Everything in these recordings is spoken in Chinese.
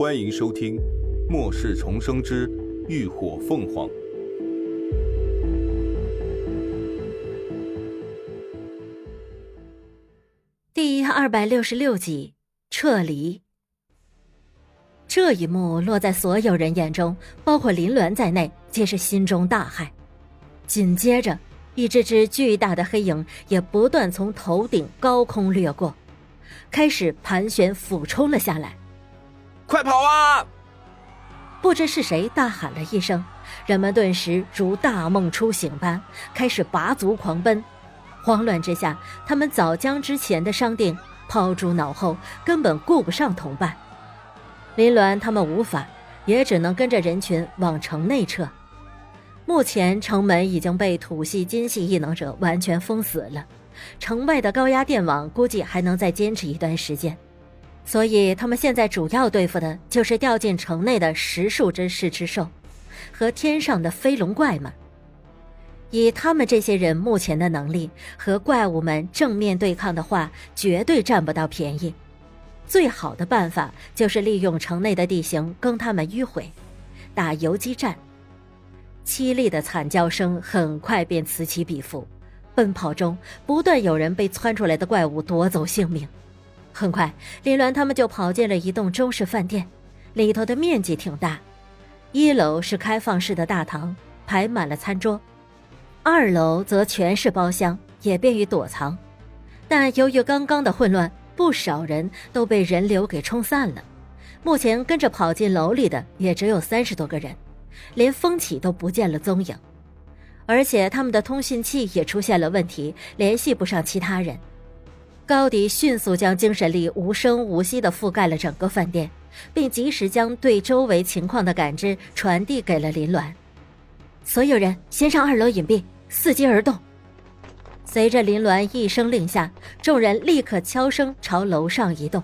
欢迎收听《末世重生之浴火凤凰》第二百六十六集撤离。这一幕落在所有人眼中，包括林鸾在内，皆是心中大骇。紧接着，一只只巨大的黑影也不断从头顶高空掠过，开始盘旋俯冲了下来。快跑啊！不知是谁大喊了一声，人们顿时如大梦初醒般开始拔足狂奔。慌乱之下，他们早将之前的商定抛诸脑后，根本顾不上同伴。林鸾他们无法，也只能跟着人群往城内撤。目前城门已经被土系、金系异能者完全封死了，城外的高压电网估计还能再坚持一段时间。所以，他们现在主要对付的就是掉进城内的十数只噬翅兽，和天上的飞龙怪们。以他们这些人目前的能力，和怪物们正面对抗的话，绝对占不到便宜。最好的办法就是利用城内的地形跟他们迂回，打游击战。凄厉的惨叫声很快便此起彼伏，奔跑中不断有人被窜出来的怪物夺走性命。很快，林鸾他们就跑进了一栋中式饭店，里头的面积挺大。一楼是开放式的大堂，排满了餐桌；二楼则全是包厢，也便于躲藏。但由于刚刚的混乱，不少人都被人流给冲散了。目前跟着跑进楼里的也只有三十多个人，连风起都不见了踪影，而且他们的通讯器也出现了问题，联系不上其他人。高迪迅速将精神力无声无息地覆盖了整个饭店，并及时将对周围情况的感知传递给了林鸾。所有人先上二楼隐蔽，伺机而动。随着林鸾一声令下，众人立刻悄声朝楼上移动，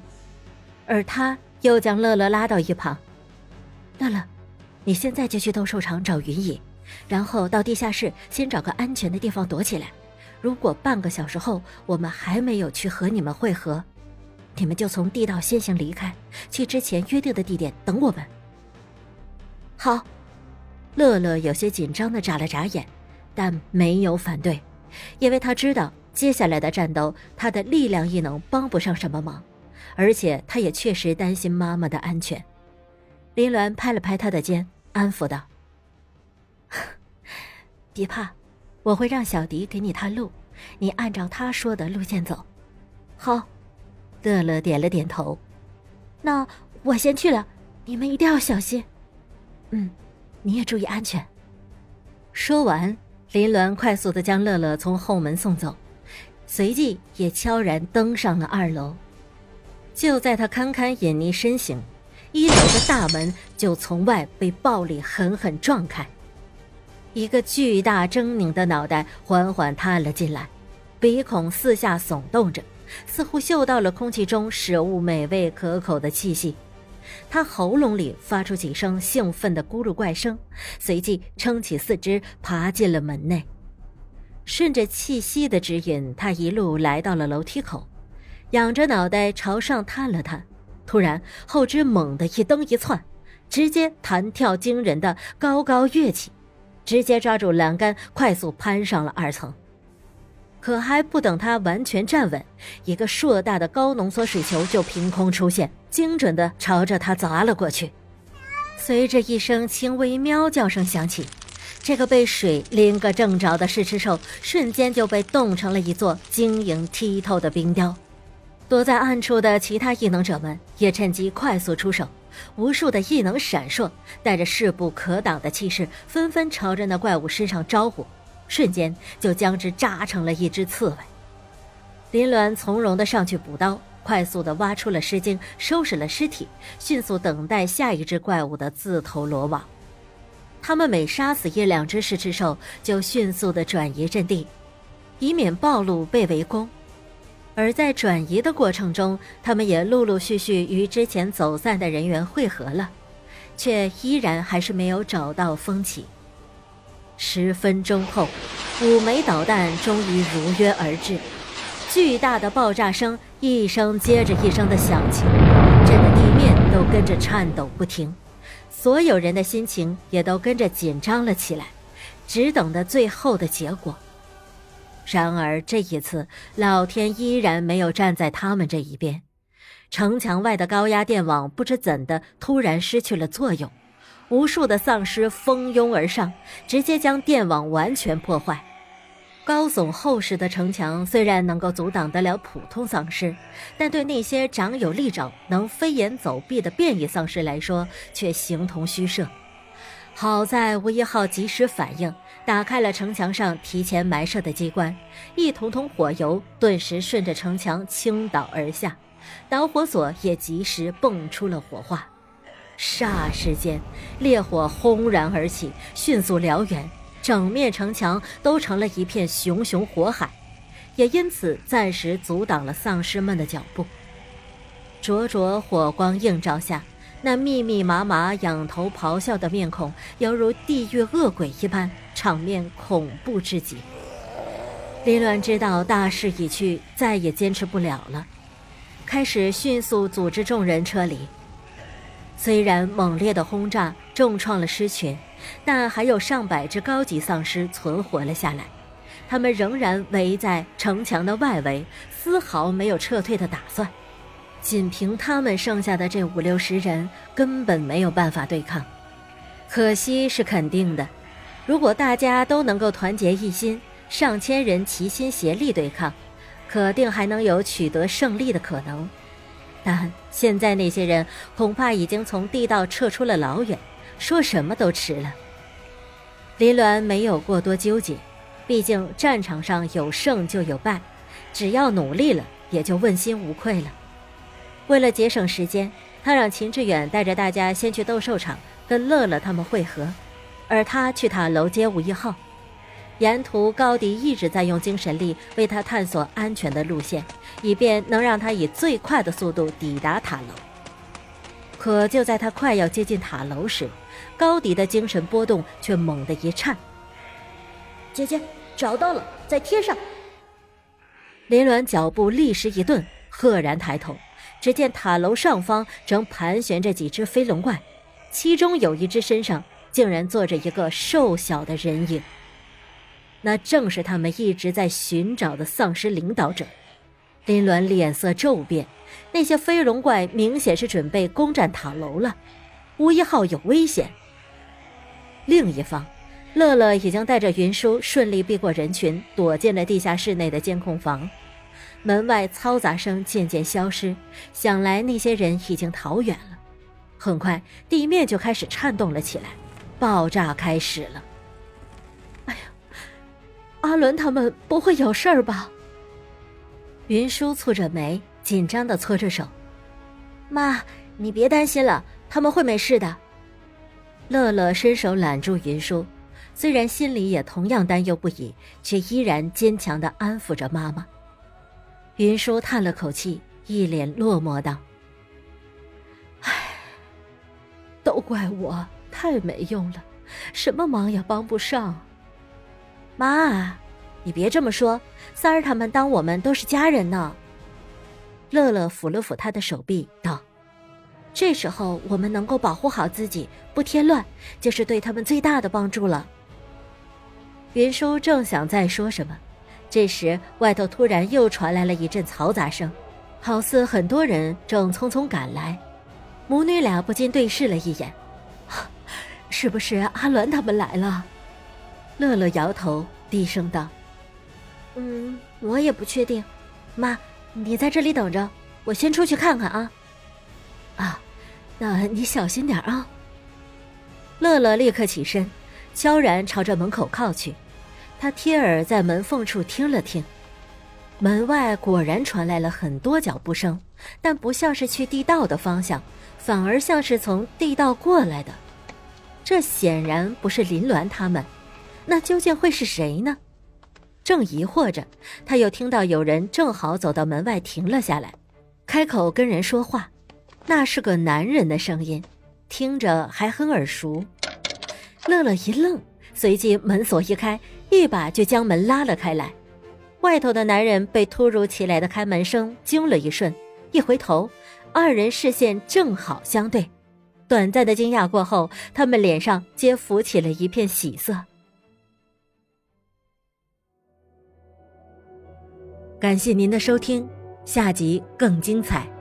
而他又将乐乐拉到一旁：“乐乐，你现在就去斗兽场找云野，然后到地下室先找个安全的地方躲起来。”如果半个小时后我们还没有去和你们会合，你们就从地道先行离开，去之前约定的地点等我们。好，乐乐有些紧张的眨了眨眼，但没有反对，因为他知道接下来的战斗他的力量异能帮不上什么忙，而且他也确实担心妈妈的安全。林鸾拍了拍他的肩，安抚道：“ 别怕。”我会让小迪给你探路，你按照他说的路线走。好，乐乐点了点头。那我先去了，你们一定要小心。嗯，你也注意安全。说完，林鸾快速的将乐乐从后门送走，随即也悄然登上了二楼。就在他堪堪隐匿身形，一楼的大门就从外被暴力狠狠撞开。一个巨大狰狞的脑袋缓缓探了进来，鼻孔四下耸动着，似乎嗅到了空气中食物美味可口的气息。他喉咙里发出几声兴奋的咕噜怪声，随即撑起四肢爬进了门内。顺着气息的指引，他一路来到了楼梯口，仰着脑袋朝上探了探，突然后肢猛地一蹬一窜，直接弹跳惊人的高高跃起。直接抓住栏杆，快速攀上了二层。可还不等他完全站稳，一个硕大的高浓缩水球就凭空出现，精准的朝着他砸了过去。随着一声轻微喵叫声响起，这个被水淋个正着的试吃兽瞬间就被冻成了一座晶莹剔透的冰雕。躲在暗处的其他异能者们也趁机快速出手。无数的异能闪烁，带着势不可挡的气势，纷纷朝着那怪物身上招呼，瞬间就将之扎成了一只刺猬。林鸾从容的上去补刀，快速的挖出了尸精，收拾了尸体，迅速等待下一只怪物的自投罗网。他们每杀死一两只食尸兽，就迅速的转移阵地，以免暴露被围攻。而在转移的过程中，他们也陆陆续续与之前走散的人员汇合了，却依然还是没有找到风起。十分钟后，五枚导弹终于如约而至，巨大的爆炸声一声接着一声的响起，震得地面都跟着颤抖不停，所有人的心情也都跟着紧张了起来，只等着最后的结果。然而这一次，老天依然没有站在他们这一边。城墙外的高压电网不知怎的突然失去了作用，无数的丧尸蜂拥而上，直接将电网完全破坏。高耸厚实的城墙虽然能够阻挡得了普通丧尸，但对那些长有利爪、能飞檐走壁的变异丧尸来说，却形同虚设。好在吴一号及时反应，打开了城墙上提前埋设的机关，一桶桶火油顿时顺着城墙倾倒而下。导火索也及时蹦出了火花，霎时间，烈火轰然而起，迅速燎原，整面城墙都成了一片熊熊火海，也因此暂时阻挡了丧尸们的脚步。灼灼火光映照下，那密密麻麻仰头咆哮的面孔，犹如地狱恶鬼一般，场面恐怖至极。林鸾知道大势已去，再也坚持不了了。开始迅速组织众人撤离。虽然猛烈的轰炸重创了狮群，但还有上百只高级丧尸存活了下来。他们仍然围在城墙的外围，丝毫没有撤退的打算。仅凭他们剩下的这五六十人，根本没有办法对抗。可惜是肯定的，如果大家都能够团结一心，上千人齐心协力对抗。可定还能有取得胜利的可能，但现在那些人恐怕已经从地道撤出了老远，说什么都迟了。林鸾没有过多纠结，毕竟战场上有胜就有败，只要努力了，也就问心无愧了。为了节省时间，他让秦志远带着大家先去斗兽场跟乐乐他们会合，而他去塔楼接吴一浩。沿途，高迪一直在用精神力为他探索安全的路线，以便能让他以最快的速度抵达塔楼。可就在他快要接近塔楼时，高迪的精神波动却猛地一颤。姐姐，找到了，在天上。林鸾脚步立时一顿，赫然抬头，只见塔楼上方正盘旋着几只飞龙怪，其中有一只身上竟然坐着一个瘦小的人影。那正是他们一直在寻找的丧尸领导者。林鸾脸色骤变，那些飞龙怪明显是准备攻占塔楼了，吴一号有危险。另一方，乐乐已经带着云舒顺利避过人群，躲进了地下室内的监控房。门外嘈杂声渐渐消失，想来那些人已经逃远了。很快，地面就开始颤动了起来，爆炸开始了。哎呀阿伦他们不会有事儿吧？云舒蹙着眉，紧张的搓着手。妈，你别担心了，他们会没事的。乐乐伸手揽住云舒，虽然心里也同样担忧不已，却依然坚强的安抚着妈妈。云舒叹了口气，一脸落寞道：“唉，都怪我太没用了，什么忙也帮不上。”妈，你别这么说，三儿他们当我们都是家人呢。乐乐抚了抚他的手臂，道：“这时候我们能够保护好自己，不添乱，就是对他们最大的帮助了。”云舒正想再说什么，这时外头突然又传来了一阵嘈杂声，好似很多人正匆匆赶来。母女俩不禁对视了一眼，是不是阿鸾他们来了？乐乐摇头，低声道：“嗯，我也不确定。妈，你在这里等着，我先出去看看啊。”“啊，那你小心点啊。”乐乐立刻起身，悄然朝着门口靠去。他贴耳在门缝处听了听，门外果然传来了很多脚步声，但不像是去地道的方向，反而像是从地道过来的。这显然不是林鸾他们。那究竟会是谁呢？正疑惑着，他又听到有人正好走到门外停了下来，开口跟人说话。那是个男人的声音，听着还很耳熟。乐乐一愣，随即门锁一开，一把就将门拉了开来。外头的男人被突如其来的开门声惊了一瞬，一回头，二人视线正好相对。短暂的惊讶过后，他们脸上皆浮起了一片喜色。感谢您的收听，下集更精彩。